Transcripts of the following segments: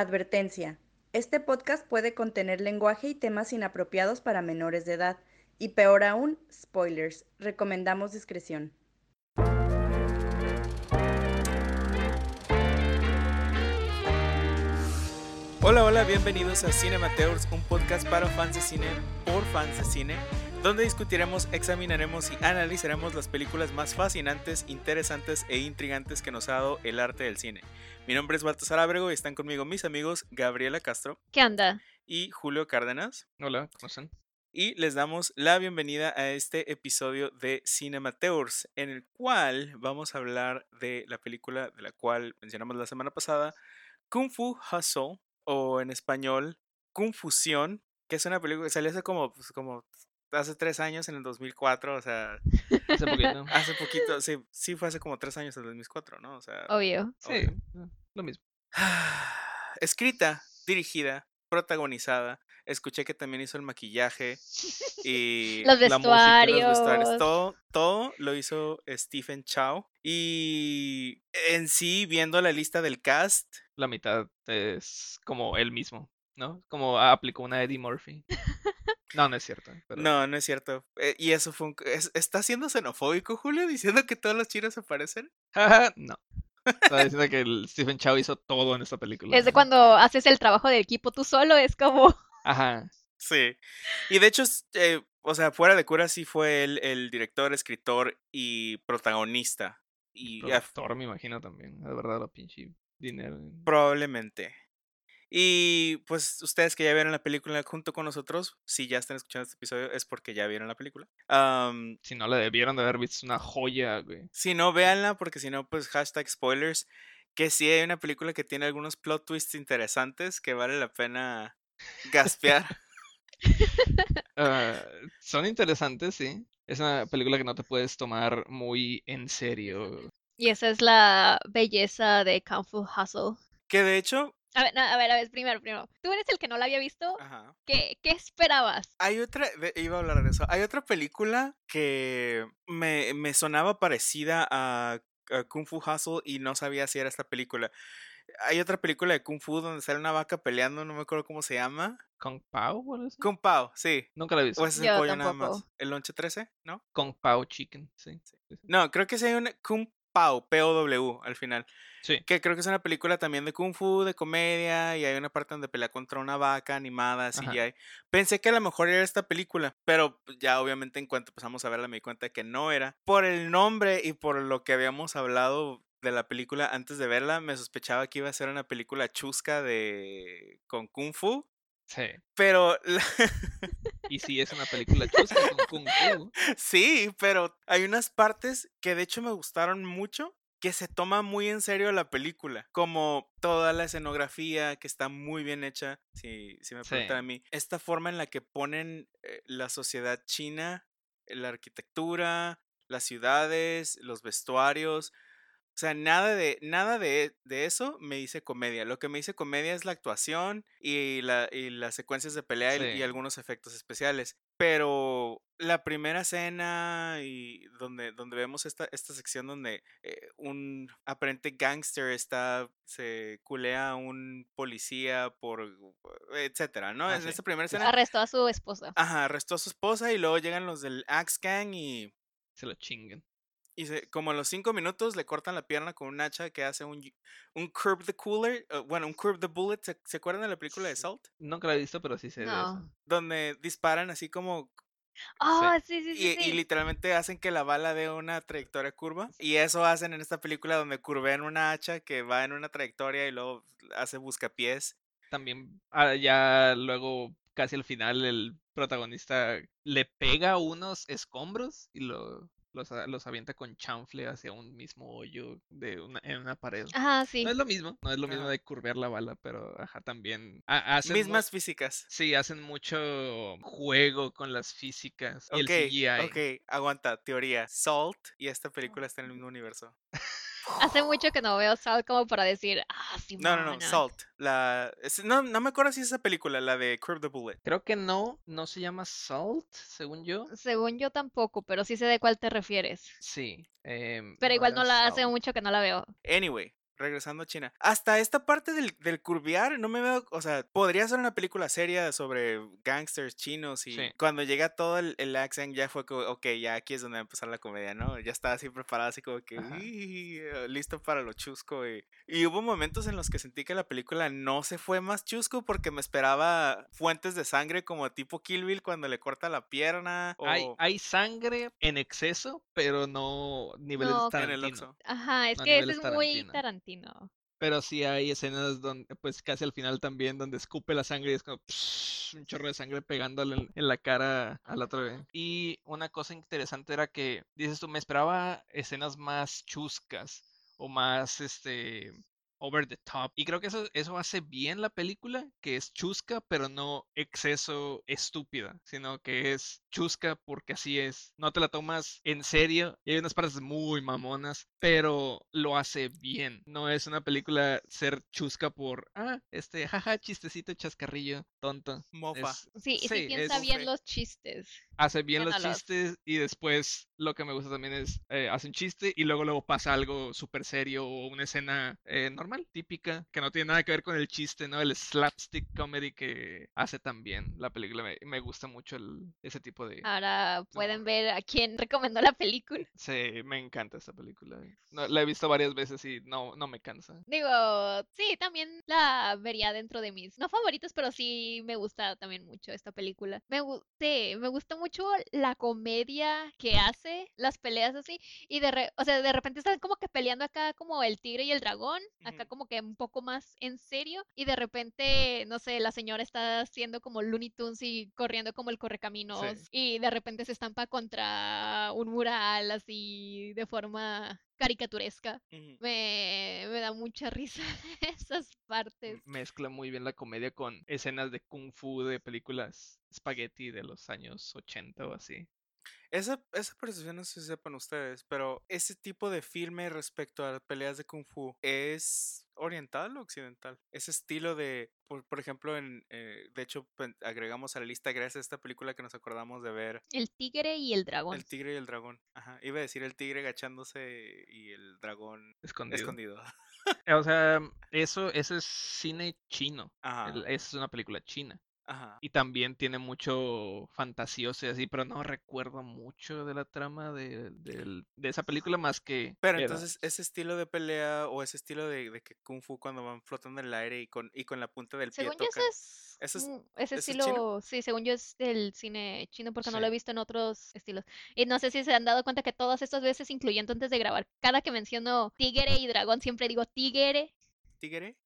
Advertencia. Este podcast puede contener lenguaje y temas inapropiados para menores de edad. Y peor aún, spoilers. Recomendamos discreción. Hola, hola, bienvenidos a Cinemateurs, un podcast para fans de cine por fans de cine, donde discutiremos, examinaremos y analizaremos las películas más fascinantes, interesantes e intrigantes que nos ha dado el arte del cine. Mi nombre es Baltasar Ábrego y están conmigo mis amigos Gabriela Castro ¿Qué onda? y Julio Cárdenas. Hola, ¿cómo están? Y les damos la bienvenida a este episodio de Cinemateurs, en el cual vamos a hablar de la película de la cual mencionamos la semana pasada, Kung Fu Hustle, o en español, Confusión, que es una película que salió hace como, pues, como hace tres años, en el 2004, o sea, Hace poquito. hace poquito, sí, sí fue hace como tres años, en el 2004, ¿no? O sea, Obvio. Sí, obvio. eh, lo mismo. escrita, dirigida, protagonizada. Escuché que también hizo el maquillaje y Los la música, los vestuarios. vestuarios. Todo, todo lo hizo Stephen Chow. Y en sí, viendo la lista del cast, La mitad es como él mismo, ¿no? Como aplicó una Eddie Murphy. No, no es cierto. pero- no, no es cierto. Eh, y eso fue un... es- ¿Está siendo xenofóbico, Julio, diciendo que todos los chinos se parecen? No. Estaba diciendo que el Stephen Chow hizo todo en esta película. Es de cuando haces el trabajo del equipo tú solo, es como... Ajá. Sí. Y de hecho, eh, o sea, fuera de cura sí fue él el director, escritor y protagonista. Y Productor, me imagino también. De verdad, lo pinche dinero. Probablemente. Y pues ustedes que ya vieron la película junto con nosotros, si ya están escuchando este episodio, es porque ya vieron la película. Si no, le debieron de haber visto es una joya, güey. si no, véanla, porque si no, pues hashtag spoilers. Que sí hay una película que tiene algunos plot twists interesantes que vale la pena gaspear. Ah, son interesantes, sí. Es una película que no te puedes tomar muy en serio. Y esa es la belleza de Kung Fu Hustle. que de hecho, A ver, no, a ver, a ver, primero, primero. Tú eres el que no la había visto. ajá, ¿Qué, qué esperabas? Hay otra, de- iba a hablar de eso. Hay otra película que me, me sonaba parecida a, a Kung Fu Hustle y no sabía si era esta película. Hay otra película de Kung Fu donde sale una vaca peleando, no me acuerdo cómo se llama. Kung Pao? Kung Pao, sí. Nunca la he visto. O ese es el pollo nada más. ¿El lonche 13? ¿No? Kung Pao Chicken, sí. sí, sí. No, creo que sí hay una Kung Pao, P-O-W al final. Sí. Que creo que es una película también de Kung Fu, de comedia, y hay una parte donde pelea contra una vaca animada. CGI. Pensé que a lo mejor era esta película, pero ya obviamente en cuanto empezamos a verla me di cuenta que no era. Por el nombre y por lo que habíamos hablado de la película antes de verla, me sospechaba que iba a ser una película chusca de con Kung Fu, Sí. pero la- Y sí, es una película chusca con Kung Fu. sí, pero hay unas partes que de hecho me gustaron mucho que se toma muy en serio la película, como toda la escenografía que está muy bien hecha, si, si me Sí. preguntan a mí, esta forma en la que ponen eh, la sociedad china, la arquitectura, las ciudades, los vestuarios, o sea, nada de, nada de, de eso me dice comedia. Lo que me dice comedia es la actuación y, la, y las secuencias de pelea y- algunos efectos especiales. Pero la primera escena y donde, donde vemos esta, esta sección donde eh, un aparente gángster está, se culea a un policía por, etcétera, ¿no? Ah, en sí. esta primera escena, Arrestó a su esposa. ajá, arrestó a su esposa y luego llegan los del Axe Gang y Se lo chinguen. Y se- como a los cinco minutos le cortan la pierna con un hacha que hace un, y- un curb the cooler, uh, bueno, un curb the bullet. ¿Se, se acuerdan de la película de. Salt? Nunca la he visto, pero sí sé de eso. No. Donde disparan así como Oh, sí, sí, y, sí, y sí. literalmente hacen que la bala dé una trayectoria curva. Y eso hacen en esta película donde curvean una hacha que va en una trayectoria y luego hace buscapiés. También, ah, ya luego, casi al final, el protagonista le pega unos escombros y lo, los, los avienta con chanfle hacia un mismo hoyo de una, en una pared. Ajá, sí. No es lo mismo, no es lo mismo Ajá. de curvear la bala, pero ajá, también hacen Mismas físicas. Sí, hacen mucho juego con las físicas y Ok, el CGI. ok, aguanta, teoría. Salt y esta película están en el mismo universo. Hace mucho que no veo Salt como para decir, ah, sí, No, no, no, Salt. La, es- no, no me acuerdo si es esa película, la de Curve the Bullet. Creo que no, no se llama Salt, según yo. Según yo tampoco, pero sí sé de cuál te refieres. Sí. em, Pero igual no la hace mucho que no la veo. Anyway, regresando a China. Hasta esta parte del, del curviar, no me veo, o sea, podría ser una película seria sobre gangsters chinos y Sí. cuando llega todo el, el accent ya fue como, ok, ya aquí es donde va a empezar la comedia, ¿no? Ya estaba así preparada, así como que, Ajá. "Ih, eh, listo para lo chusco. Y, y hubo momentos en los que sentí que la película no se fue más chusco porque me esperaba fuentes de sangre como tipo Kill Bill cuando le corta la pierna o Hay, hay sangre en exceso, pero no niveles No, en el Tarantino. Ajá, es No que ese es muy Tarantino. Pero sí hay escenas donde, pues casi al final también, donde escupe la sangre y es como un chorro de sangre pegándole en, la cara al otro. Y una cosa interesante era que, dices tú, me esperaba escenas más chuscas o más, este, over the top. Y creo que eso, eso hace bien la película, que es chusca, pero no exceso estúpida, sino que es chusca porque así es. No te la tomas en serio. Y hay unas partes muy mamonas, pero lo hace bien. No es una película ser chusca por, ah, este, jaja, chistecito, chascarrillo, tonto. Mofa. Es- Sí, y sí Sí, piensa es- bien los chistes. hace bien los chistes y después lo que me gusta también es eh, hace un chiste y luego luego pasa algo súper serio o una escena eh, normal, típica, que no tiene nada que ver con el chiste, ¿no? El slapstick comedy que hace también la película. Me, me gusta mucho el- ese tipo de... Ahora pueden ver a quién recomendó la película. Sí, me encanta esta película. No, la he visto varias veces y no, no me cansa. Digo, sí, también la vería dentro de mis, no favoritos, pero sí me gusta también mucho esta película. Me, sí, me gusta mucho la comedia que hace, las peleas así, y de, re- o sea, de repente están como que peleando acá como el tigre y el dragón, acá como que un poco más en serio, y de repente, no sé, la señora está haciendo como Looney Tunes y corriendo como el correcaminos, y de repente se estampa contra un mural así de forma caricaturesca. Me, me da mucha risa esas partes. Mezcla muy bien la comedia con escenas de kung fu de películas spaghetti de los años 80 o así. Esa, esa percepción no sé si sepan ustedes, pero ese tipo de filme respecto a las peleas de Kung Fu es oriental o occidental. Ese estilo de, por, por ejemplo, en, eh, de hecho, agregamos a la lista gracias a esta película que nos acordamos de ver El tigre y el dragón. El tigre y el dragón. Ajá, iba a decir el tigre agachándose y el dragón Escondido. escondido. Eh, O sea, eso, eso es cine chino. Ajá, el- Esa es una película china. Ajá. Y también tiene mucho fantasioso y así, pero no recuerdo mucho de la trama de, de esa película más que... Pero era- entonces ese estilo de pelea o ese estilo de, de que Kung Fu cuando van flotando en el aire y con, y con la punta del pie Según yo, es, ¿Eso es- ese eso es chino? estilo, sí, según yo es del cine chino porque no lo he visto en otros estilos. Y no sé si se han dado cuenta que todas estas veces, incluyendo antes de grabar, cada que menciono tigre y dragón, siempre digo tigre. ¿Tigre?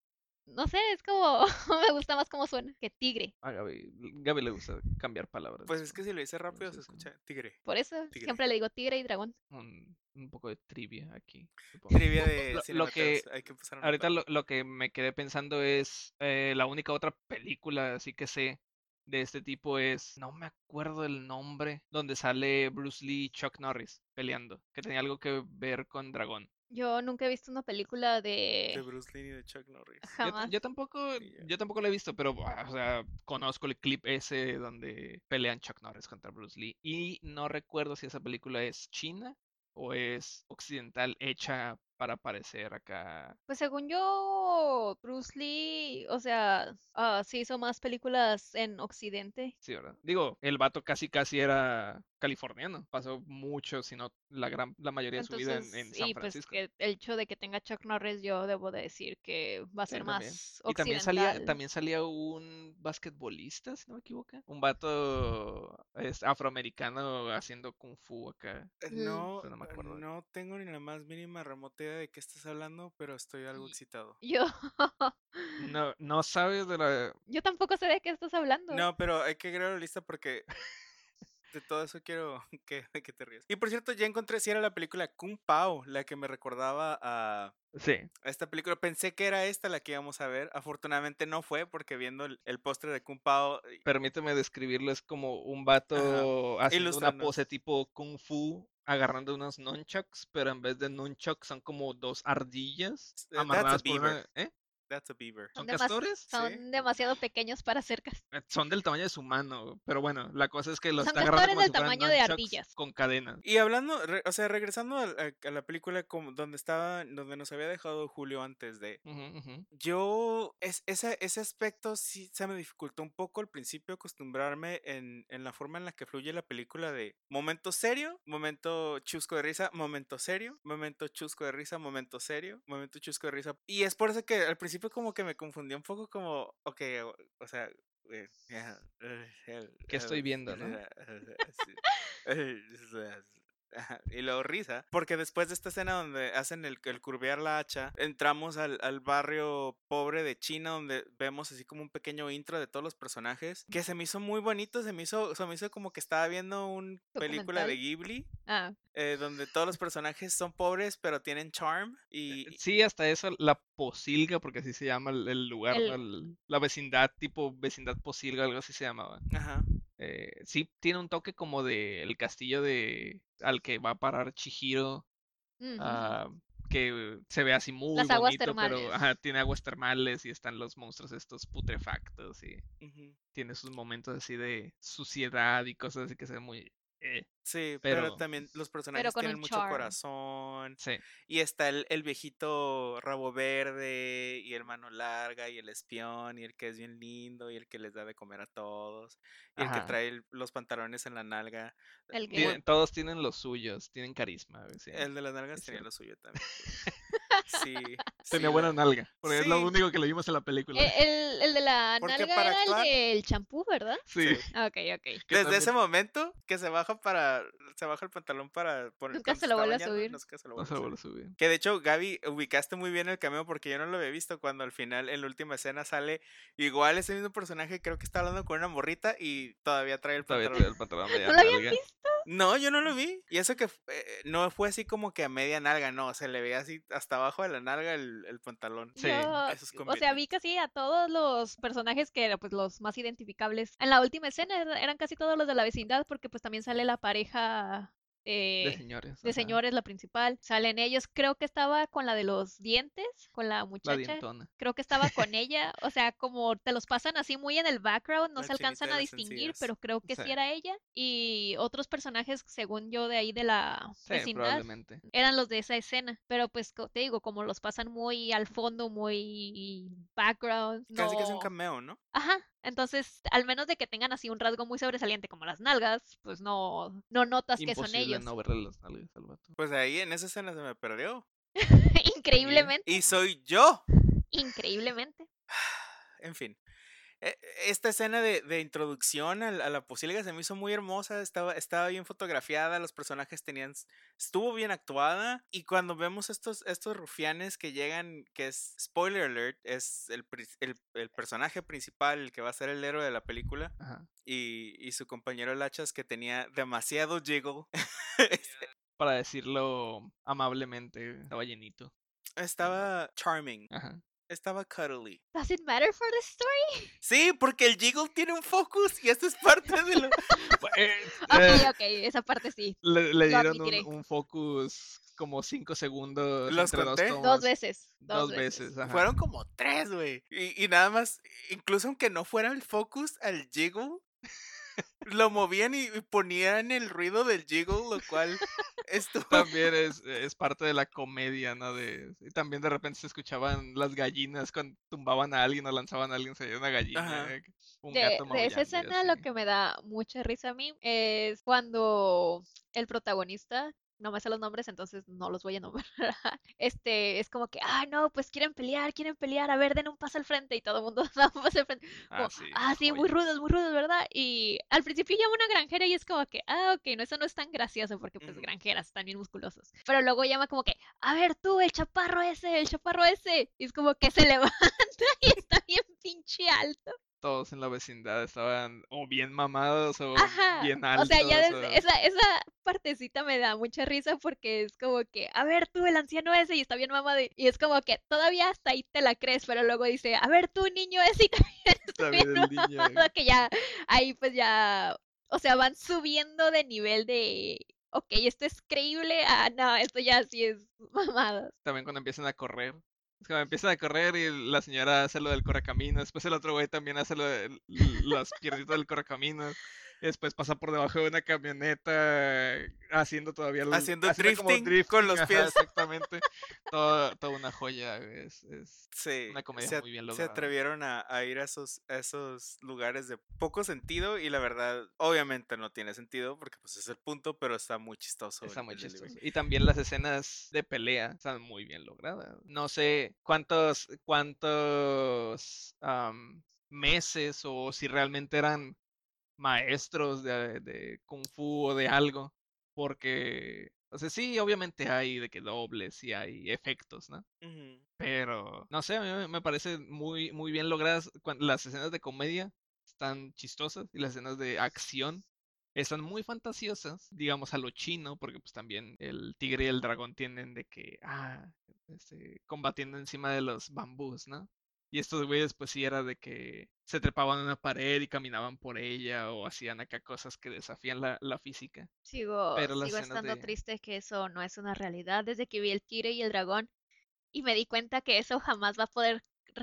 No sé, es como, me gusta más cómo suena que tigre. A Gaby, Gaby le gusta cambiar palabras. Pues es que si lo dice rápido se escucha tigre. Por eso Tigre. siempre le digo tigre y dragón. Un, un poco de trivia aquí. supongo. Trivia de Lo- lo que- hay que empezar a Ahorita lo, lo que me quedé pensando es eh, la única otra película así que sé de este tipo es, no me acuerdo el nombre, donde sale Bruce Lee y Chuck Norris peleando, que tenía algo que ver con dragón. Yo nunca he visto una película de de... Bruce Lee y de Chuck Norris. Yo, Jamás. yo tampoco, Ni yo. yo tampoco lo he visto, pero ah, o sea, conozco el clip ese donde pelean Chuck Norris contra Bruce Lee y no recuerdo si esa película es china o es occidental hecha para parecer acá. Pues según yo, Bruce Lee, o sea, ah, sí hizo más películas en Occidente. Sí, ¿verdad? Digo, el vato casi casi era californiano. Pasó mucho, si no la gran, la mayoría de su vida en, en San y pues Francisco. el hecho de que tenga Chuck Norris, yo debo de decir que va a Sí, ser también. más Y también salía, occidental. también salía un basquetbolista, si no me equivoco. Un vato es, afroamericano haciendo kung fu acá. Eh, Mm. No, no me acuerdo no tengo ni la más mínima remota idea de qué estás hablando, pero estoy algo Y- excitado. Yo, No, no sabes de la. yo tampoco sé de qué estás hablando. No, pero hay que agregar la lista porque de todo eso quiero que, que te rías. Y por cierto, ya encontré si era la película Kung Pao, la que me recordaba a, Sí, a esta película. Pensé que era esta la que íbamos a ver. Afortunadamente no fue porque viendo el, el póster de Kung Pao... permíteme describirlo. Es como un vato haciendo una pose tipo kung fu. Agarrando unos nunchucks, pero en vez de nunchucks son como dos ardillas amarradas por una. ¿Eh? That's a beaver. ¿Son demas- castores? Son Sí. demasiado pequeños para ser cas- Eh, Son del tamaño de su mano, pero bueno, la cosa es que lo Son está agarrando castores como del si fueran tamaño de nunchucks ardillas. Con cadenas. Y hablando, re- o sea, regresando a, a- a la película como donde estaba, donde nos había dejado Julio antes de, yo, es, ese, ese aspecto sí se me dificultó un poco al principio acostumbrarme en, en la forma en la que fluye la película de momento serio, momento chusco de risa, momento serio, momento chusco de risa, momento serio, momento chusco de risa. Y es por eso que al principio como que me confundí un poco como, ok, o, sea... eh, eh, eh, eh, ¿Qué estoy viendo, no? Eh, Y luego risa, porque después de esta escena donde hacen el, el curvear la hacha, entramos al, al barrio pobre de China, donde vemos así como un pequeño intro de todos los personajes, que se me hizo muy bonito, se me hizo, se me hizo como que estaba viendo una película de. Ghibli, Ah, eh, donde todos los personajes son pobres, pero tienen charm, y... Sí, hasta eso, la posilga, porque así se llama el, el lugar, El- ¿no? El- la vecindad, tipo vecindad posilga, algo así se llamaba. Ajá. Eh, sí, tiene un toque como de el castillo de al que va a parar Chihiro, ah, que se ve así muy Las aguas bonito, pero termales. ajá, tiene aguas termales y están los monstruos estos putrefactos y tiene sus momentos así de suciedad y cosas así que se ven muy... eh, Sí, pero, Pero- también los personajes con tienen mucho charm. corazón. sí. Y está el, el viejito rabo verde y el mano larga y el espión y el que es bien lindo y el que les da de comer a todos y el que trae el- los pantalones en la nalga. El que- Tienen- todos tienen los suyos, tienen carisma. sí. El de las nalgas tenía cierto. lo suyo también. Sí. sí, Tenía la- buena nalga, porque es lo Sí. único que le vimos en la película. Eh, el, el de la Porque nalga para era actuar- el del champú, ¿verdad? sí. sí. Ah, Ok, ok. Desde también ese momento que se baja para se baja el pantalón para poner Nunca se lo vuelve a subir. nunca se lo vuelve a subir. Que de hecho, Gaby, ubicaste muy bien el cameo porque yo no lo había visto cuando al final, en la última escena, sale igual ese mismo personaje, creo que está hablando con una morrita y todavía trae el Todavía pantalón. trae el pantalón ¿No lo habían visto? No, yo no lo vi. Y eso que eh, no fue así como que a media nalga, no, se le veía así hasta abajo de la nalga el, el pantalón. Sí. Eso es o sea, vi casi a todos los personajes que eran pues los más identificables. En la última escena era- eran casi todos los de la vecindad porque pues también sale la pareja De eh, señores. de ajá. señores, la principal. Salen ellos, creo que estaba con la de los dientes, con la muchacha. Creo que estaba con ella, o sea, como te los pasan así muy en el background, no La se alcanzan a de distinguir, pero creo que sí. Sí. era ella. Y otros personajes, según yo, de ahí de la Sí, vecindad, eran los de esa escena. Pero pues te digo, como los pasan muy al fondo, muy background. Casi que es un cameo, ¿no? Ajá. Entonces, al menos de que tengan así un rasgo muy sobresaliente como las nalgas, pues no, no notas que son Imposible ellos. no verle las nalgas al vato. Pues ahí en esa escena se me perdió. Increíblemente, Y soy yo. increíblemente. En fin. E- Esta escena de, de introducción a, la- a la posilga se me hizo muy hermosa, estaba, estaba bien fotografiada, los personajes tenían, estuvo bien actuada y cuando vemos estos, estos rufianes que llegan, que es, spoiler alert, es el, el, el personaje principal, el que va a ser el héroe de la película Ajá. y, y su compañero Lachas que tenía demasiado jiggle, Para decirlo amablemente, estaba llenito. estaba charming, Ajá. Estaba cuddly. Does it matter for the story? Sí, porque el jiggle tiene un focus y esto es parte de lo... Eh, Ok, eh, ok, esa parte sí. le, le dieron un, un focus como 5 segundos ¿Los entre conté? dos tomas. Dos veces. Dos veces, ajá. Fueron como tres, güey. Y, y nada más, incluso aunque no fuera el focus al jiggle, lo movían y, y ponían el ruido del jiggle, lo cual estuvo... También es, es parte de la comedia, ¿no? De, y también de repente se escuchaban las gallinas cuando tumbaban a alguien o lanzaban a alguien, se una gallina, Ajá. eh, un De, gato de esa escena lo que me da mucha risa a mí es cuando el protagonista, no me sé los nombres, entonces no los voy a nombrar, este, es como que, ah, no, pues quieren pelear, quieren pelear, a ver, den un paso al frente y todo el mundo da un paso al frente. Ah, sí, ah, sí, muy rudos, muy rudos, ¿verdad? Y al principio llama una granjera y es como que, ah, ok, no, eso no es tan gracioso porque pues granjeras están bien musculosos. Pero luego llama como que, a ver tú, el chaparro ese, el chaparro ese. Y es como que se levanta y está bien pinche alto. Todos en la vecindad estaban o bien mamados o Ajá. bien O altos. sea, ya o- esa, esa partecita me da mucha risa porque es como que, a ver tú, el anciano ese, y está bien mamado. Y es como que todavía hasta ahí te la crees, pero luego dice, a ver tú, niño ese, y también está bien el niño, mamado, que ya ahí pues ya, o sea, van subiendo de nivel de, ok, esto es creíble, ah, no, esto ya sí es mamado. También cuando empiezan a correr. Como empiezan a correr y la señora hace lo del correcamino. Después el otro güey también hace lo de las piernitas del correcamino. Y después pasa por debajo de una camioneta haciendo todavía el- Haciendo como drifting con los ajá, pies. exactamente. Todo- toda una joya. Es, es Sí, una comedia se, muy bien se lograda. atrevieron a, a ir a esos, a esos lugares de poco sentido y la verdad, obviamente no tiene sentido porque pues es el punto, pero está muy chistoso. Está muy delivery. chistoso. Y también las escenas de pelea están muy bien logradas. No sé cuántos, cuántos meses o si realmente eran maestros de, de kung fu o de algo. Porque, o sea, sí, obviamente hay de que dobles y hay efectos, ¿no? Pero, no sé, a mí me- parece muy, muy bien logradas. cuan- Las escenas de comedia están chistosas y las escenas de acción están muy fantasiosas, digamos a lo chino, porque pues también el tigre y el dragón tienen de que, ah, este, combatiendo encima de los bambús, ¿no? Y estos güeyes pues sí era de que se trepaban a una pared y caminaban por ella o hacían acá cosas que desafían la, la física. Sigo, Pero sigo estando de- triste que eso no es una realidad desde que vi el tigre y el dragón y me di cuenta que eso jamás va a poder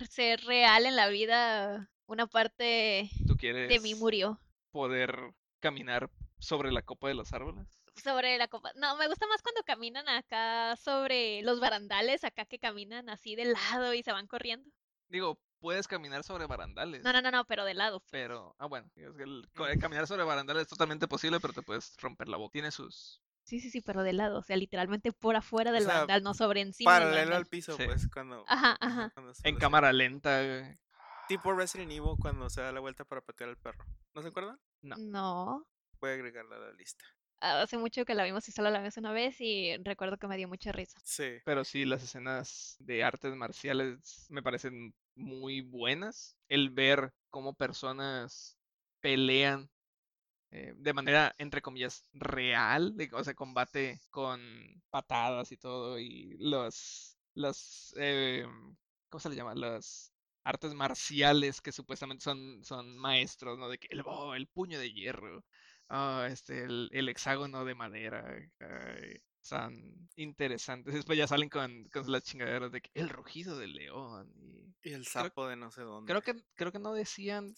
ser real en la vida. Una parte ¿Tú de mí quieres murió. poder caminar sobre la copa de los árboles? Sobre la copa. No, me gusta más cuando caminan acá sobre los barandales, acá que caminan así de lado y se van corriendo. Digo, puedes caminar sobre barandales. No, no, no, no, pero de lado. pues. Pero, ah, bueno, es que el, el caminar sobre barandales es totalmente posible, pero te puedes romper la boca. Tiene sus. Sí, sí, sí, pero de lado. O sea, literalmente por afuera del sea, barandal, no sobre encima Paralelo al piso, Sí. pues, cuando... Ajá, ajá. cuando En cámara lenta, güey. Tipo Resident Evil cuando se da la vuelta para patear al perro. ¿No se acuerdan? No. No. Voy a agregarla a la lista. Hace mucho que la vimos y solo la vimos una vez y recuerdo que me dio mucha risa. Sí. Pero sí, las escenas de artes marciales me parecen muy buenas. El ver cómo personas pelean eh, de manera, entre comillas, real, de- o sea, combate con patadas y todo, y los, los, eh, ¿cómo se le llama? Las artes marciales que supuestamente son, son maestros, ¿no? De que el, oh, el puño de hierro, ah, este, el, el hexágono de madera, ay, son interesantes. Después ya salen con, con las chingaderas de que el rugido del león. Y Y el Creo- sapo de no sé dónde. creo que, creo que no decían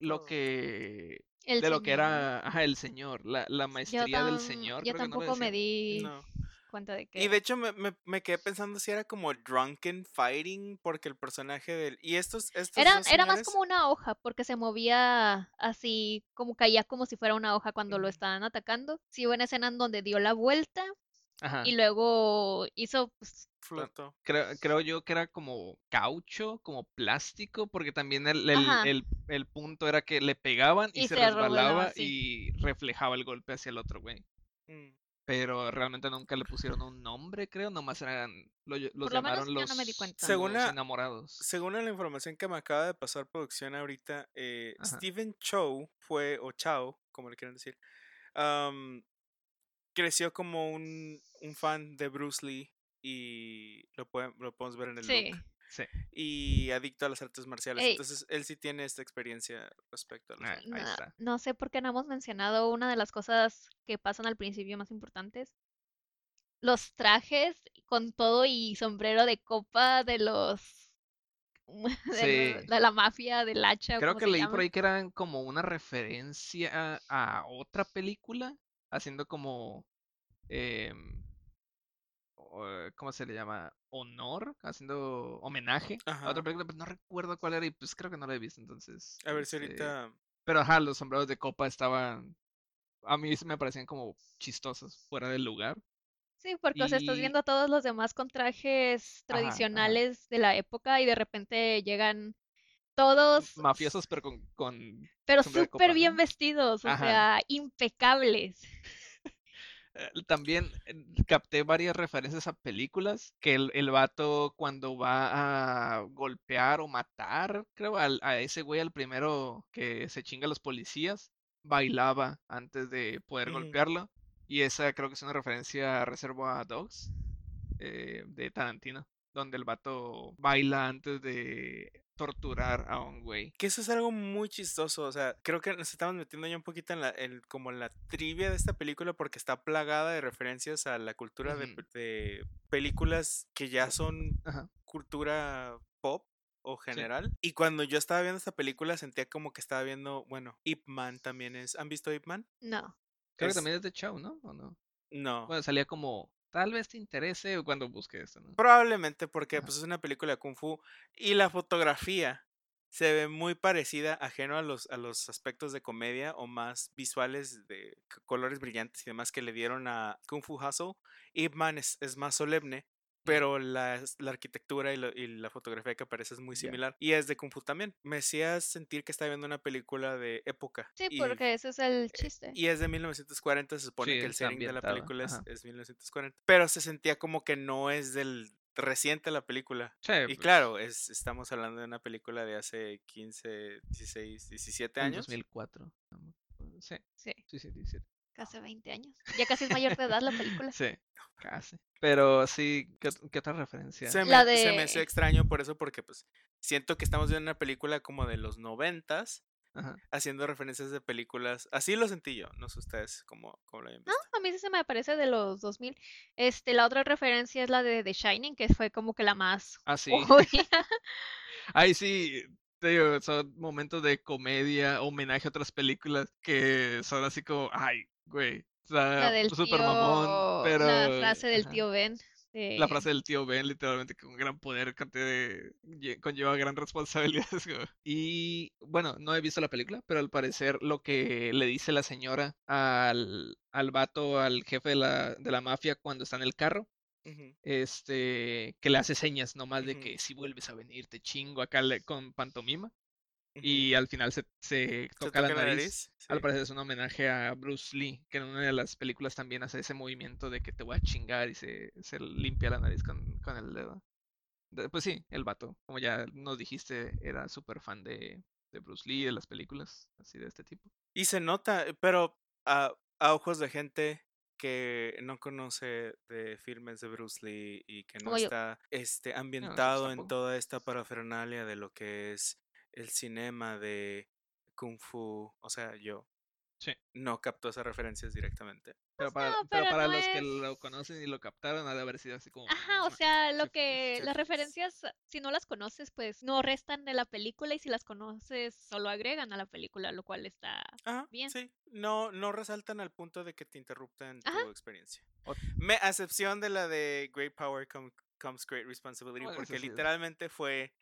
lo que El de lo que era ajá, el señor, la, la Yo, maestría del señor. yo creo que no lo tampoco me di No. Cuenta de que... Y de hecho me, me, me quedé pensando si era como drunken fighting porque el personaje del... Y estos... estos Era, era más como una hoja, porque se movía así, como caía como si fuera una hoja cuando lo estaban atacando. Sí, hubo una escena en donde dio la vuelta Ajá. y luego hizo, pues, Flotó. Creo, creo yo que era como caucho, como plástico, porque también el, el, el- el punto era que le pegaban y, Y se, se resbalaba resbalaba, sí. y reflejaba el golpe hacia el otro güey. Mm. Pero realmente nunca le pusieron un nombre, creo, nomás eran, lo, los Por lo menos llamaron yo los, no me di cuenta. Según los la- enamorados. Según la información que me acaba de pasar producción ahorita, eh. Steven Chow fue, o Chow, como le quieran decir, creció como un, un fan de Bruce Lee y lo, pueden, lo podemos ver en el sí. look. Sí. Y adicto a las artes marciales. Ey. Entonces él sí tiene esta experiencia respecto a Ah, ahí No, está. no sé por qué no hemos mencionado una de las cosas que pasan al principio más importantes. Los trajes con todo y sombrero de copa de los de, Sí. la mafia, del hacha. Creo que leí por ahí que eran como una referencia a otra película, haciendo como, eh, ¿cómo se le llama? Honor, haciendo homenaje a Ajá. otra película, pero no recuerdo cuál era y pues creo que no la he visto entonces. A ver si este, ahorita... Pero ajá, los sombreros de copa estaban, a mí me parecían como chistosos, fuera del lugar. Sí, porque o sea, estás y- viendo a todos los demás con trajes Ajá, ajá. tradicionales de la época y de repente llegan todos, Mafiosos, pero con, con pero súper bien ¿no? vestidos, o Ajá. sea, impecables. Eh, También capté varias referencias a películas que el, el vato cuando va a golpear o matar, creo, al- a ese güey, al primero que se chinga a los policías, bailaba antes de poder Ujú. golpearlo. Y esa creo que es una referencia a Dogs eh, de Tarantino, donde el vato baila antes de torturar a un güey. Que eso es algo muy chistoso, o sea, creo que nos estamos metiendo ya un poquito en la, en como en la trivia de esta película porque está plagada de referencias a la cultura de, de películas que ya son Ajá. cultura pop o general. Y cuando yo estaba viendo esta película sentía como que estaba viendo, bueno, Ip Man también es. ¿Han visto Ip Man? No. Creo Es- que también es de Chow, ¿no? ¿O no? No. Bueno, salía como, tal vez te interese cuando busque esto, ¿no? Probablemente porque pues, es una película de Kung Fu y la fotografía se ve muy parecida, ajeno a los, a los aspectos de comedia o más visuales de colores brillantes y demás que le dieron a Kung Fu Hustle. Ip Man es, es más solemne, pero la, la arquitectura y, lo- y la fotografía que aparece es muy similar. Y es de Kung Fu también. Me hacía sentir que estaba viendo una película de época. Sí, y, porque ese es el chiste. y es de 1940, se supone Sí, que el setting de la película es, es 1940. Pero se sentía como que no es del reciente la película. Sí, Y pues, claro, es, estamos hablando de una película de hace 15, 16, 17 en años. 2004. no me acuerdo. Sí, Sí, sí, sí, 17. Casi 20 años. Ya casi es mayor de edad la película. Sí, casi. Pero sí, ¿qué, qué otra referencia? Se me, La se me hace de- extraño por eso, porque pues siento que estamos viendo una película como de los noventas, Ajá. haciendo referencias de películas. Así lo sentí yo, no sé ustedes cómo, cómo lo hayan No, visto. a mí sí se me parece de los 2000. Este, la otra referencia es la de The Shining, que fue como que la más Ah, sí. Ay, sí, te digo, son momentos de comedia, homenaje a otras películas que son así como, ay, güey, o La sea, del súper tío, mamón, pero... la frase del tío Ben. La de- frase del tío Ben, literalmente, con gran poder conlleva gran responsabilidad. Y bueno, no he visto la película, pero al parecer lo que le dice la señora al, al vato, al jefe de la, de la mafia cuando está en el carro, este, que le hace señas nomás de Ujú. que si vuelves a venir te chingo acá le- con pantomima. Y al final se, se ¿Se toca la nariz. Al Sí. parecer es un homenaje a Bruce Lee, que en una de las películas también hace ese movimiento de que te voy a chingar y se, se limpia la nariz con, con el dedo. De- Pues sí, el vato, como ya nos dijiste, era súper fan de, de Bruce Lee, de las películas así de este tipo. Y se nota, eh, pero a, a ojos de gente que no conoce de filmes de Bruce Lee y que no está este, nosotros ambientado en toda esta parafernalia de lo que es el cinema de Kung Fu, o sea, yo Sí. no capto esas referencias directamente. Pero para, no, pero pero para no los que lo conocen y lo captaron, ha de haber sido así como. Ajá, o "Mua". sea, lo que sí, las sí. referencias, si no las conoces, pues no restan de la película y si las conoces, solo agregan a la película, lo cual está Ajá, bien. sí, no, no resaltan al punto de que te interruptan Ajá. tu experiencia. Me, a excepción de la de Great Power com- Comes Great Responsibility, Bueno, porque sí literalmente fue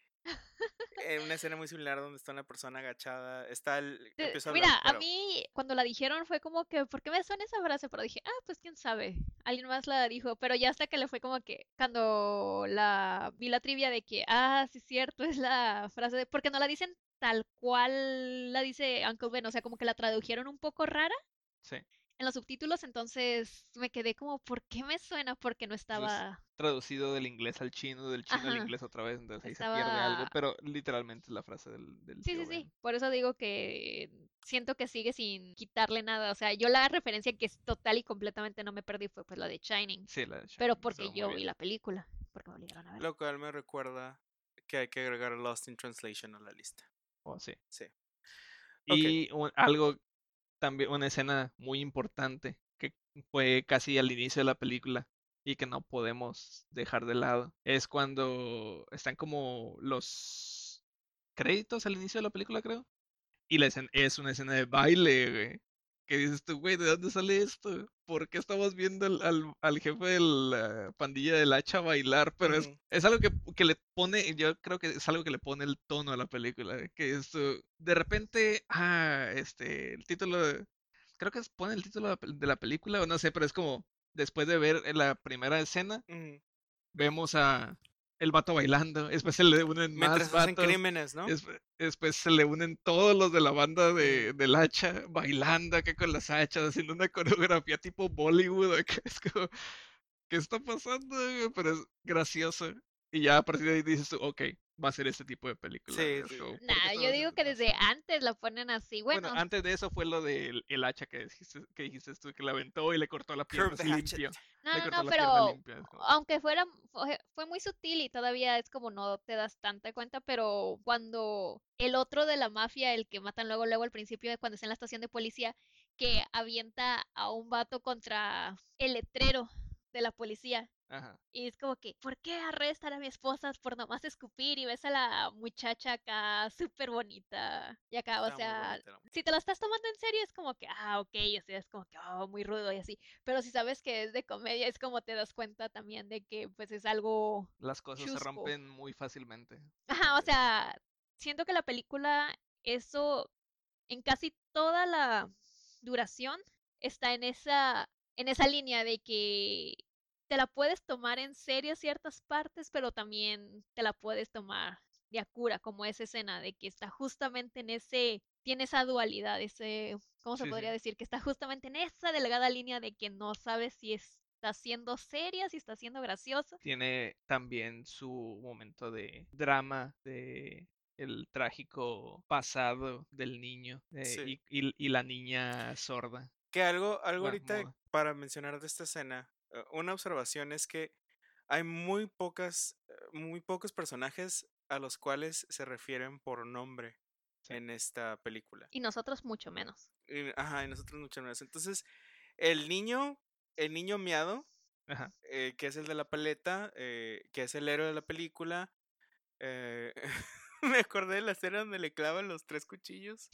eh, una escena muy similar donde está una persona agachada, está el... Te- a Mira, a mí cuando la dijeron fue como que, ¿por qué me suena esa frase? Pero dije, ah, pues quién sabe, alguien más la dijo, pero ya hasta que le fue como que cuando la vi la trivia de que, ah, sí es cierto, es la frase de, porque no la dicen tal cual la dice Uncle Ben, o sea, como que la tradujeron un poco rara Sí. En los subtítulos, entonces me quedé como, ¿por qué me suena? Porque no estaba... Traducido del inglés al chino, del chino al inglés otra vez, entonces ahí se pierde algo, pero literalmente es la frase del, del Sí, tío sí, sí. Por eso digo que siento que sigue sin quitarle nada. O sea, yo la referencia que es total y completamente no me perdí fue pues la de Shining. Sí, la de Pero Shining, porque estuvo muy yo vi la película. Porque me obligaron a ver. Lo cual me recuerda que hay que agregar Lost in Translation a la lista. Oh, sí. Sí. Y un- algo también, una escena muy importante que fue casi al inicio de la película y que no podemos dejar de lado es cuando están como los créditos al inicio de la película, creo. Y la escena, es una escena de baile, güey. Que dices tú, güey, ¿de dónde sale esto? ¿Por qué estamos viendo al, al, al jefe de la pandilla del hacha bailar? Pero es, es algo que, que le pone, yo creo que es algo que le pone el tono a la película. Que es, de repente, ah, este, el título, creo que es- pone el título de la, película, o no sé, pero es como, después de ver la primera escena, vemos a el vato bailando, después se le unen Mientras más hacen vatos. crímenes, ¿no? Después, después se le unen todos los de la banda de, del hacha bailando acá con las hachas, haciendo una coreografía tipo Bollywood. acá, Es como, ¿qué está pasando? Pero es gracioso. Y ya a partir de ahí dices tú, ok, va a ser este tipo de película. Sí, es sí. como, ¿por qué Nah, estás yo digo que desde antes la ponen así. Bueno, Bueno, antes de eso fue lo del el hacha que dijiste, que dijiste tú, que la aventó y le cortó la pierna así hatchet. limpio. No, no, no, pero limpia, es como- aunque fuera, fue, fue muy sutil y todavía es como no te das tanta cuenta, pero cuando el otro de la mafia, el que matan luego, luego al principio, de cuando está en la estación de policía, que avienta a un vato contra el letrero de la policía. Ajá. Y es como que, ¿por qué arrestan a mi esposa por nomás escupir? Y ves a la muchacha acá súper bonita. Y acá, o Está sea, bonita si te lo estás tomando en serio, es como que, ah, ok, o sea, es como que, oh, muy rudo y así. Pero si sabes que es de comedia, es como te das cuenta también de que, pues, es algo. Las cosas se rompen muy fácilmente. Ajá, o sea, siento que la película, eso, en casi toda la duración, está en esa, en esa línea de que te la puedes tomar en serio ciertas partes, pero también te la puedes tomar de a cura, como esa escena de que está justamente en ese, tiene esa dualidad, ese, ¿cómo se Sí, sí. podría decir? Que está justamente en esa delgada línea de que no sabes si está siendo seria, si está siendo graciosa. tiene también su momento de drama, de el trágico pasado del niño eh, Sí. y, y- y la niña sorda. Que algo, algo Bueno, ahorita moda. para mencionar de esta escena, una observación es que hay muy pocas, eh, muy pocos personajes a los cuales se refieren por nombre Sí. en esta película. Y nosotros mucho menos. Y- ajá, y nosotros mucho menos. Entonces, el niño, el niño miado, Ajá. eh, que es el de la paleta, eh, que es el héroe de la película. eh, me acordé de la escena donde le clavan los tres cuchillos.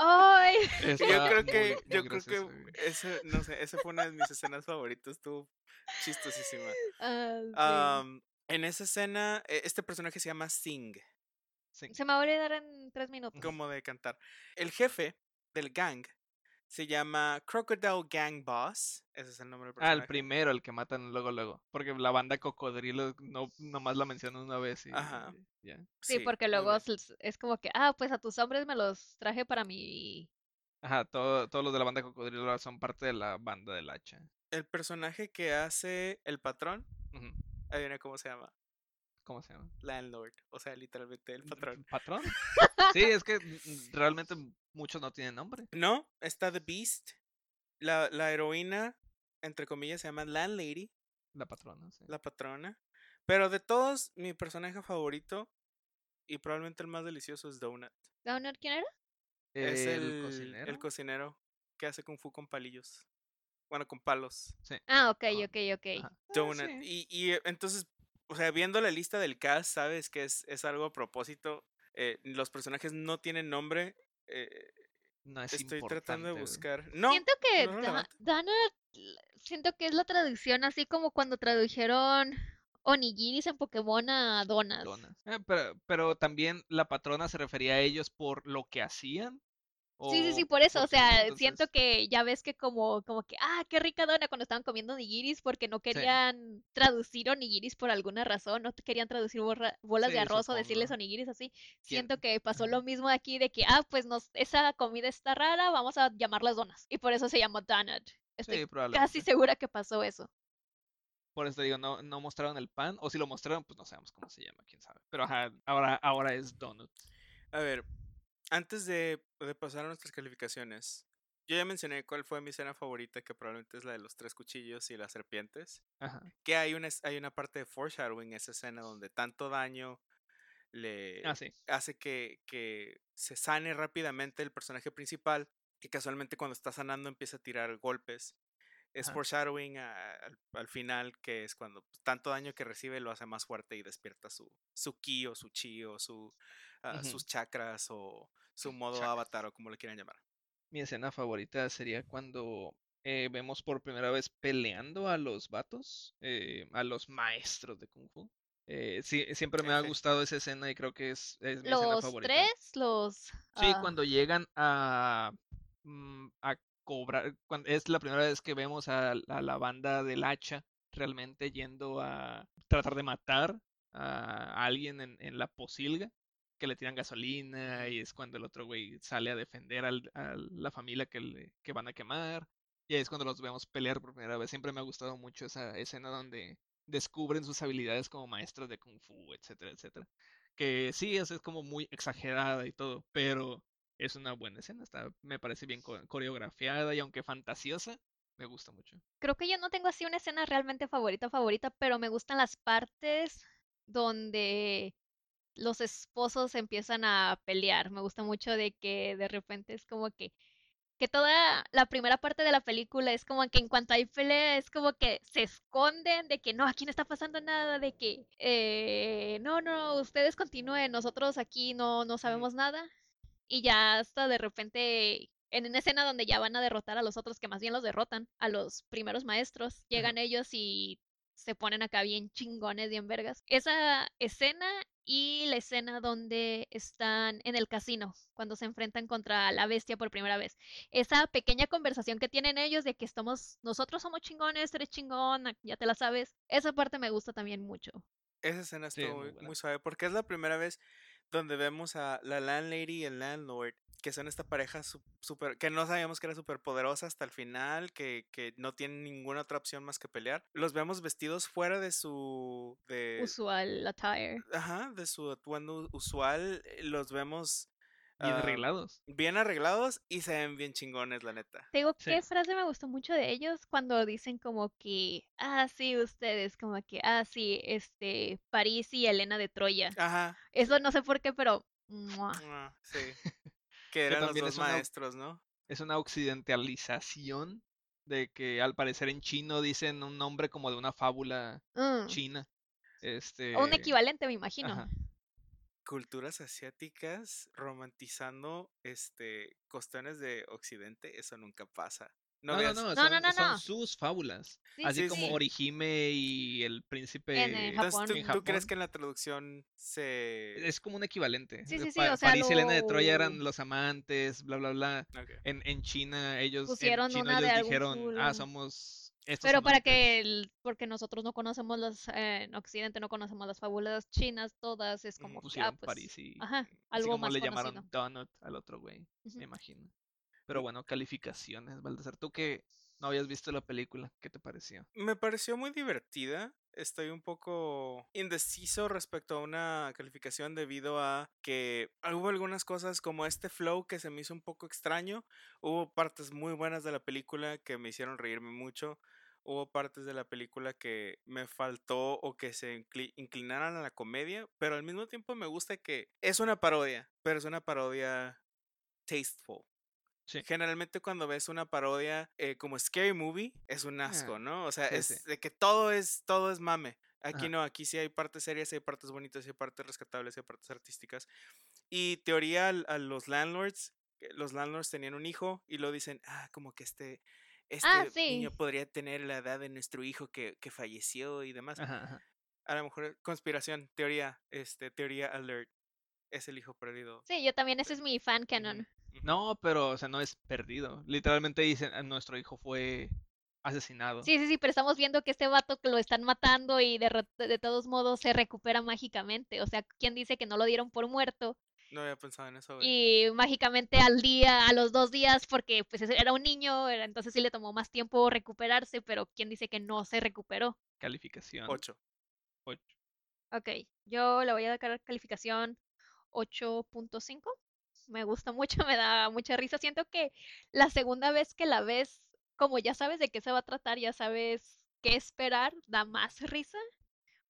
¡Ay! Yo Está creo que, muy yo creo que ese, no sé, esa fue una de mis escenas favoritas, estuvo chistosísima. Ah, sí. Am, en esa escena, e- este personaje se llama Sing, Sí. Se me va a olvidar en tres minutos. como de cantar. El jefe del gang se llama Crocodile Gang Boss, ese es el nombre del Ah, el personaje. primero, el que matan luego, luego. Porque la banda Cocodrilo no, nomás la mencionó una vez y Ajá. ya. Sí, porque luego es, como que, ah, pues a tus hombres me los traje para mi... Ajá, todo- todos los de la banda Cocodrilo ahora son parte de la banda del hacha. El personaje que hace el patrón, Ujú. adivina cómo se llama. ¿Cómo se llama? Landlord, o sea, literalmente el patrón. ¿Patrón? Sí, es que mm, realmente muchos no tienen nombre. No, está The Beast. La, la heroína, entre comillas, se llama Landlady, La patrona, sí. la patrona. Pero de todos, mi personaje favorito y probablemente el más delicioso es Donut. ¿Downer quién era? es el, el el cocinero. cocinero que hace kung fu con palillos. Bueno, con palos. Sí. Ah, ok, ok, ok. Ajá. Ah, Donut. sí. Y, y eh, entonces, o sea, viendo la lista del cast, sabes que es, es algo a propósito. eh, los personajes no tienen nombre. eh, No es estoy tratando de buscar. No, siento que no es Da- relevante. Downer, l- siento que es la traducción así como cuando tradujeron Onigiris en Pokémon a Donas. Donas. Eh, pero, pero también la patrona se refería a ellos por lo que hacían. Sí, sí, sí, por eso, o sea, entonces- siento que ya ves que como, como que, ah, qué rica dona cuando estaban comiendo onigiris porque no querían traducir onigiris por alguna razón, no querían traducir borra- bolas de Sí, arroz o decirles onigiris así. ¿Quién? Siento que pasó lo mismo aquí de que, ah, pues nos, esa comida está rara, vamos a llamarlas donas. Y por eso se llama donut. Estoy Sí, casi segura que pasó eso. Por eso te digo, no, no mostraron el pan. O si lo mostraron, pues no sabemos cómo se llama, quién sabe. Pero ajá, ahora, ahora es donut. A ver, antes de, de pasar a nuestras calificaciones, yo ya mencioné cuál fue mi escena favorita, que probablemente es la de los tres cuchillos y las serpientes. Ajá. Que hay una, hay una parte de foreshadowing en esa escena donde tanto daño le Ah, sí. hace que, que se sane rápidamente el personaje principal, que casualmente cuando está sanando empieza a tirar golpes. Es Ajá. foreshadowing a- al, al final, que es cuando tanto daño que recibe lo hace más fuerte y despierta su, su ki o su chi o su, Ujú. sus chakras o su modo Chakras. avatar o como le quieran llamar. Mi escena favorita sería cuando eh, vemos por primera vez peleando a los vatos, eh, a los maestros de Kung Fu. Eh, sí, siempre me ha gustado esa escena y creo que es, es mi escena Los favorita. tres, los... Sí, ah, cuando llegan a, mm, a cobrar, es la primera vez que vemos a, la banda del hacha realmente yendo a tratar de matar a alguien en, la posilga, que le tiran gasolina y es cuando el otro güey sale a defender al- a la familia que, le- van a quemar. Y ahí es cuando los vemos pelear por primera vez. Siempre me ha gustado mucho esa escena donde descubren sus habilidades como maestros de kung fu, etcétera, etcétera. que sí, es como muy exagerada y todo, pero es una buena escena, está, me parece bien co- coreografiada y aunque fantasiosa, me gusta mucho. Creo que yo no tengo así una escena realmente favorita, favorita, pero me gustan las partes donde los esposos empiezan a pelear. Me gusta mucho de que de repente es como que, que toda la primera parte de la película es como que en cuanto hay pelea es como que se esconden de que no, aquí no está pasando nada, de que eh, no, no, ustedes continúen, nosotros aquí no, no sabemos nada. Y ya hasta de repente, en una escena donde ya van a derrotar a los otros, que más bien los derrotan, a los primeros maestros, llegan ellos y se ponen acá bien chingones, bien vergas. Esa escena y la escena donde están en el casino, cuando se enfrentan contra la bestia por primera vez. Esa pequeña conversación que tienen ellos de que estamos, nosotros somos chingones, tú eres chingón, a- ya te la sabes. Esa parte me gusta también mucho. Esa escena estuvo muy muy suave porque es la primera vez donde vemos a la landlady y el landlord, que son esta pareja su- super, que no sabíamos que era súper poderosa hasta el final, que, que no tienen ninguna otra opción más que pelear. Los vemos vestidos fuera de su... De, Usual attire. ajá, de su atuendo usual. eh, Los vemos Bien ah, arreglados. bien arreglados y se ven bien chingones, la neta. Te digo, Sí. ¿qué frase me gustó mucho de ellos? Cuando dicen como que, ah, sí, ustedes, como que, ah, sí, este, París y Elena de Troya. Ajá. Eso no sé por qué, pero, ¡mua! ah, sí. Que eran los dos es una- maestros, ¿no? Es una occidentalización de que al parecer en chino dicen un nombre como de una fábula Mm, china. Este, O un equivalente, me imagino. ajá. Culturas asiáticas romantizando este cuestiones de occidente, eso nunca pasa. No, No, no, veas- no, No, son, no, no, son no. sus fábulas. Sí, Así sí, como sí. Orihime y el príncipe En, Entonces, Japón. ¿tú, en tú crees que en la traducción se Es como un equivalente. Sí, Eh, sí, sí, Pa- o sea, París y Elena de Troya eran los amantes, bla, bla, bla. En, en China ellos, Pusieron en ellos algún dijeron, ah, somos estos Pero para amantes". que, el- porque nosotros no conocemos las, eh, en Occidente no conocemos las fábulas chinas, todas es como que, ah, pusieron pues, París y ajá, así algo como más le conocido. llamaron Donut al otro güey, me imagino. Pero bueno, calificaciones, Baltasar, tú que no habías visto la película, ¿qué te pareció? Me pareció muy divertida. Estoy un poco indeciso respecto a una calificación debido a que hubo algunas cosas como este flow que se me hizo un poco extraño. Hubo partes muy buenas de la película que me hicieron reírme mucho. Hubo partes de la película que me faltó o que se incli- inclinaran a la comedia, pero al mismo tiempo me gusta que es una parodia, pero es una parodia tasteful. Sí. Generalmente cuando ves una parodia eh, como Scary Movie es un asco, Ah, ¿no? O sea, sí, es sí. de que todo es todo es mame. Aquí Ajá. no, aquí sí hay partes serias, hay partes bonitas, hay partes rescatables, hay partes artísticas. Y teoría a, los landlords, que los landlords tenían un hijo y lo dicen, ah, como que este este Ah, niño sí. podría tener la edad de nuestro hijo que, que falleció y demás. Ajá, ajá. A lo mejor conspiración, teoría, este, teoría alert. Es el hijo perdido. Sí, yo también, ese es mi fan canon. No, pero, o sea, no es perdido. Literalmente dicen, "Ah, nuestro hijo fue asesinado. Sí, sí, sí, pero estamos viendo que este vato que lo están matando y de, de todos modos se recupera mágicamente. O sea, ¿quién dice que no lo dieron por muerto? No había pensado en eso, güey. Y mágicamente al día, a los dos días, porque pues era un niño, era- entonces sí le tomó más tiempo recuperarse, pero ¿quién dice que no se recuperó? Calificación. Ocho. ocho. Ok, yo le voy a dar calificación 8.5. Me gusta mucho, me da mucha risa. Siento que la segunda vez que la ves, como ya sabes de qué se va a tratar, ya sabes qué esperar, da más risa.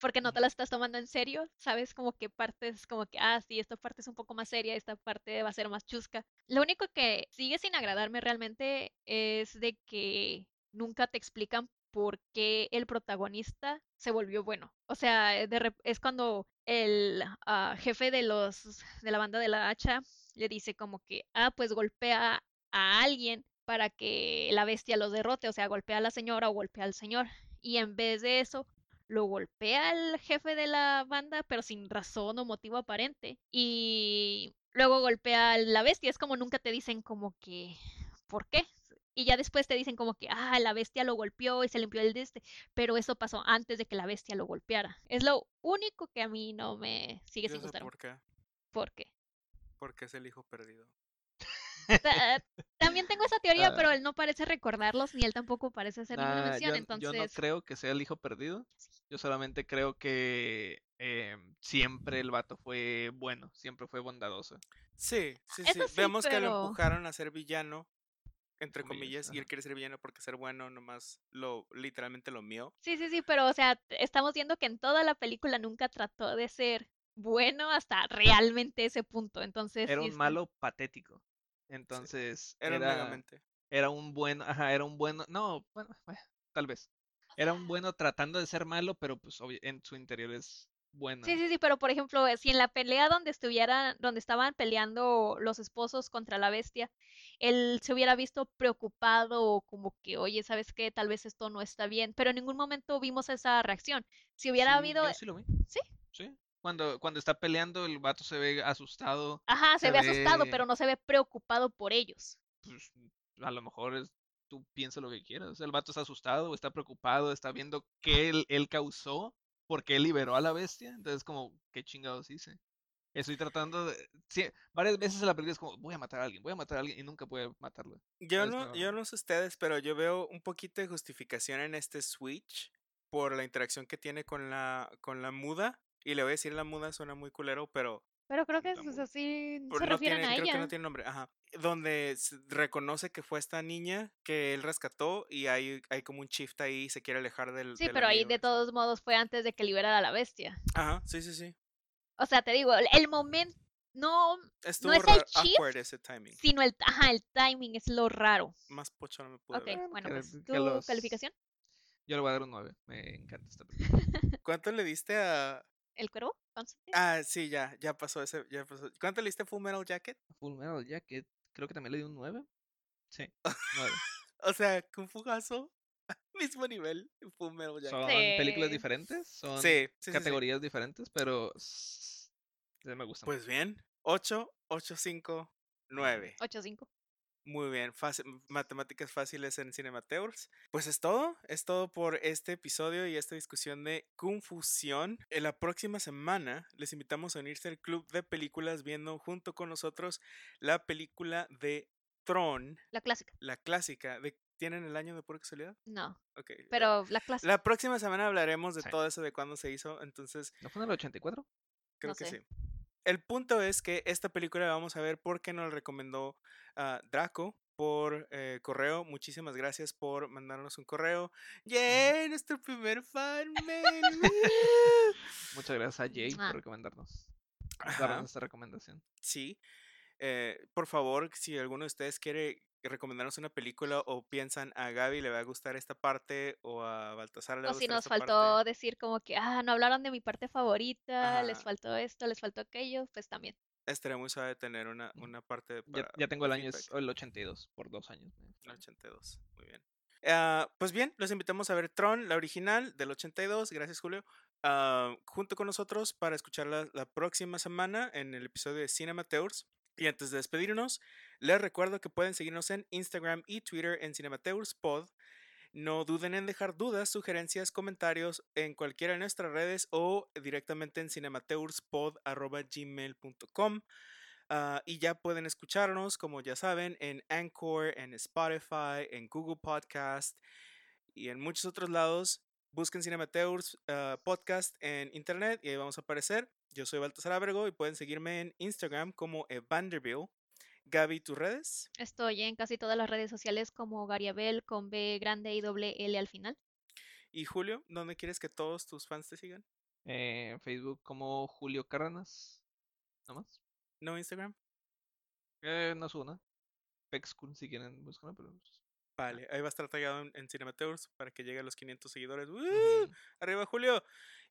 Porque no te la estás tomando en serio, sabes como que partes, como que, ah, sí, esta parte es un poco más seria, esta parte va a ser más chusca. Lo único que sigue sin agradarme realmente es de que nunca te explican por qué el protagonista se volvió bueno. O sea, eh, de es cuando el ah, jefe de los de la banda de la hacha le dice como que, ah, pues golpea a alguien para que la bestia los derrote, o sea, golpea a la señora o golpea al señor. Y en vez de eso, lo golpea al jefe de la banda, pero sin razón o motivo aparente. Y luego golpea a la bestia. Es como nunca te dicen como que, ¿por qué? Y ya después te dicen como que, ah, la bestia lo golpeó y se limpió el deste. Pero eso pasó antes de que la bestia lo golpeara. Es lo único que a mí no me sigue Yo sin gustar. por qué. ¿Por qué? Porque es el hijo perdido. Ta- También tengo esa teoría, pero Ah. él no parece recordarlos, ni él tampoco parece hacer ninguna Nah, mención. yo, yo Entonces, no creo que sea el hijo perdido. Yo solamente creo que eh, siempre el vato fue bueno, siempre fue bondadoso. Sí, sí, sí. Eso sí, Vemos que lo pero- empujaron a ser villano, entre Comillas, comillas, y él quiere ser villano porque ser bueno nomás lo literalmente lo mío. Sí, sí, sí, pero o sea, estamos viendo que en toda la película nunca trató de ser bueno hasta realmente ese punto. Entonces, Era un malo patético. Entonces, Era, era, megamente. era un bueno, ajá, era un bueno, no, bueno, bueno, tal vez. Era un bueno tratando de ser malo, pero pues obvi- en su interior es Sí, sí, sí, pero por ejemplo, eh, si en la pelea donde estuvieran, donde estaban peleando los esposos contra la bestia, él se hubiera visto preocupado o como que, oye, ¿sabes qué? Tal vez esto no está bien, pero en ningún momento vimos esa reacción. Si hubiera Sí, habido, yo sí lo vi. ¿sí? Sí. Cuando, cuando está peleando, el vato se ve asustado. Ajá, se se ve asustado, pero no se ve preocupado por ellos. Pues a lo mejor es, tú piensa lo que quieras. El vato está asustado, está preocupado, está viendo qué él, él causó, porque liberó a la bestia. Entonces, como, ¿qué chingados hice? Estoy tratando de. Sí, varias veces en la película es como, voy a matar a alguien, voy a matar a alguien, y nunca puede matarlo. Yo no, como- yo no sé ustedes, pero yo veo un poquito de justificación en este switch por la interacción que tiene con la, con la muda. Y le voy a decir la muda suena muy culero, pero Pero creo que pues, muy- así se no refieren tiene, a creo que ella. no tiene nombre. Ajá. Donde reconoce que fue esta niña que él rescató y hay, hay como un shift ahí y se quiere alejar del. Sí, del pero ahí de ese. todos modos fue antes de que liberara a la bestia. Ajá, sí, sí, sí. O sea, te digo, el, momento, no, Estuvo es el shift, awkward ese timing. sino el, ajá, el timing es lo raro. Más pocho no me pude Ok, ver. Bueno, que- pues, que ¿tu los- calificación? Yo le voy a dar un 9. Me encanta esta película. ¿Cuánto le diste a.? ¿El cuervo? Constantine? Ah, sí, ya, ya pasó ese, ya pasó. ¿Cuánto le diste Full Metal Jacket? Full Metal Jacket, creo que también le di un 9. Sí, 9. O sea, Kung Fu Hustle, mismo nivel, Full Metal Jacket. Son Sí. películas diferentes, son Sí, sí, categorías diferentes, pero sí me gustan. Pues bien, 8, 8, 5, 9. 8-5. Muy bien, fácil- matemáticas fáciles en Cinemateurs. Pues es todo, es todo por este episodio y esta discusión de Confusión. En la próxima semana les invitamos a unirse al club de películas viendo junto con nosotros la película de Tron, La clásica. la clásica. De, ¿Tienen el año de pura casualidad? No, Ok. pero la clásica. La próxima semana hablaremos de Sí. todo eso de cuándo se hizo, entonces ¿No fue en el 84? creo No que sé. sí. El punto es que esta película la vamos a ver porque nos la recomendó ah, Draco por eh, correo. Muchísimas gracias por mandarnos un correo. ¡Yay! Nuestro primer fan mail. Muchas gracias a Jay por recomendarnos. Darnos esta recomendación. Sí. Eh, por favor, si alguno de ustedes quiere recomendarnos una película o piensan a Gaby le va a gustar esta parte o a Baltasar le va a O si gustar nos faltó parte. decir como que, ah, no hablaron de mi parte favorita, les faltó esto, les faltó aquello, pues también. Estaría muy suave tener una, Mm. una parte Ya, para ya tengo el año, es feedback. el 82, por dos años. El falta. 82, muy bien. Ah, pues bien, los invitamos a ver Tron, la original del 82, gracias Julio, ah, junto con nosotros para escucharla la próxima semana en el episodio de Cinemateurs. Y antes de despedirnos, les recuerdo que pueden seguirnos en Instagram y Twitter en CinemateurSpod. No duden en dejar dudas, sugerencias, comentarios en cualquiera de nuestras redes o directamente en cinemateurspod.gmail.com. Ah, y ya pueden escucharnos, como ya saben, en Anchor, en Spotify, en Google Podcast y en muchos otros lados. Busquen Cinemateurs ah, Podcast en internet y ahí vamos a aparecer. Yo soy Baltasar Abrego y pueden seguirme en Instagram como Evanderville. Gaby, ¿tus redes? Estoy en casi todas las redes sociales como Gariabel con B grande y doble L al final. Y Julio, ¿dónde quieres que todos tus fans te sigan? Eh, en Facebook como Julio Cárdenas. ¿No más? ¿No Instagram? Eh, no subo nada. Si quieren buscarme, pero... Vale, ahí va a estar tallado en, en Cinemateurs para que llegue a los 500 seguidores. Arriba Julio.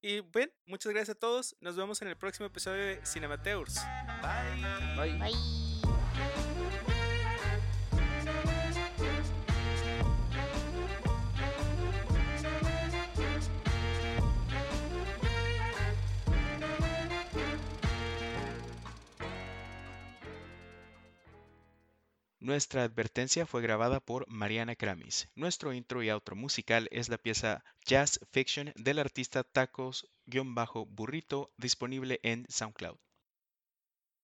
Y bien, muchas gracias a todos. Nos vemos en el próximo episodio de Cinemateurs. Bye. Bye. Bye. Nuestra advertencia fue grabada por Mariana Kramis. Nuestro intro y outro musical es la pieza Jazz Fiction del artista Tacos-Burrito disponible en SoundCloud.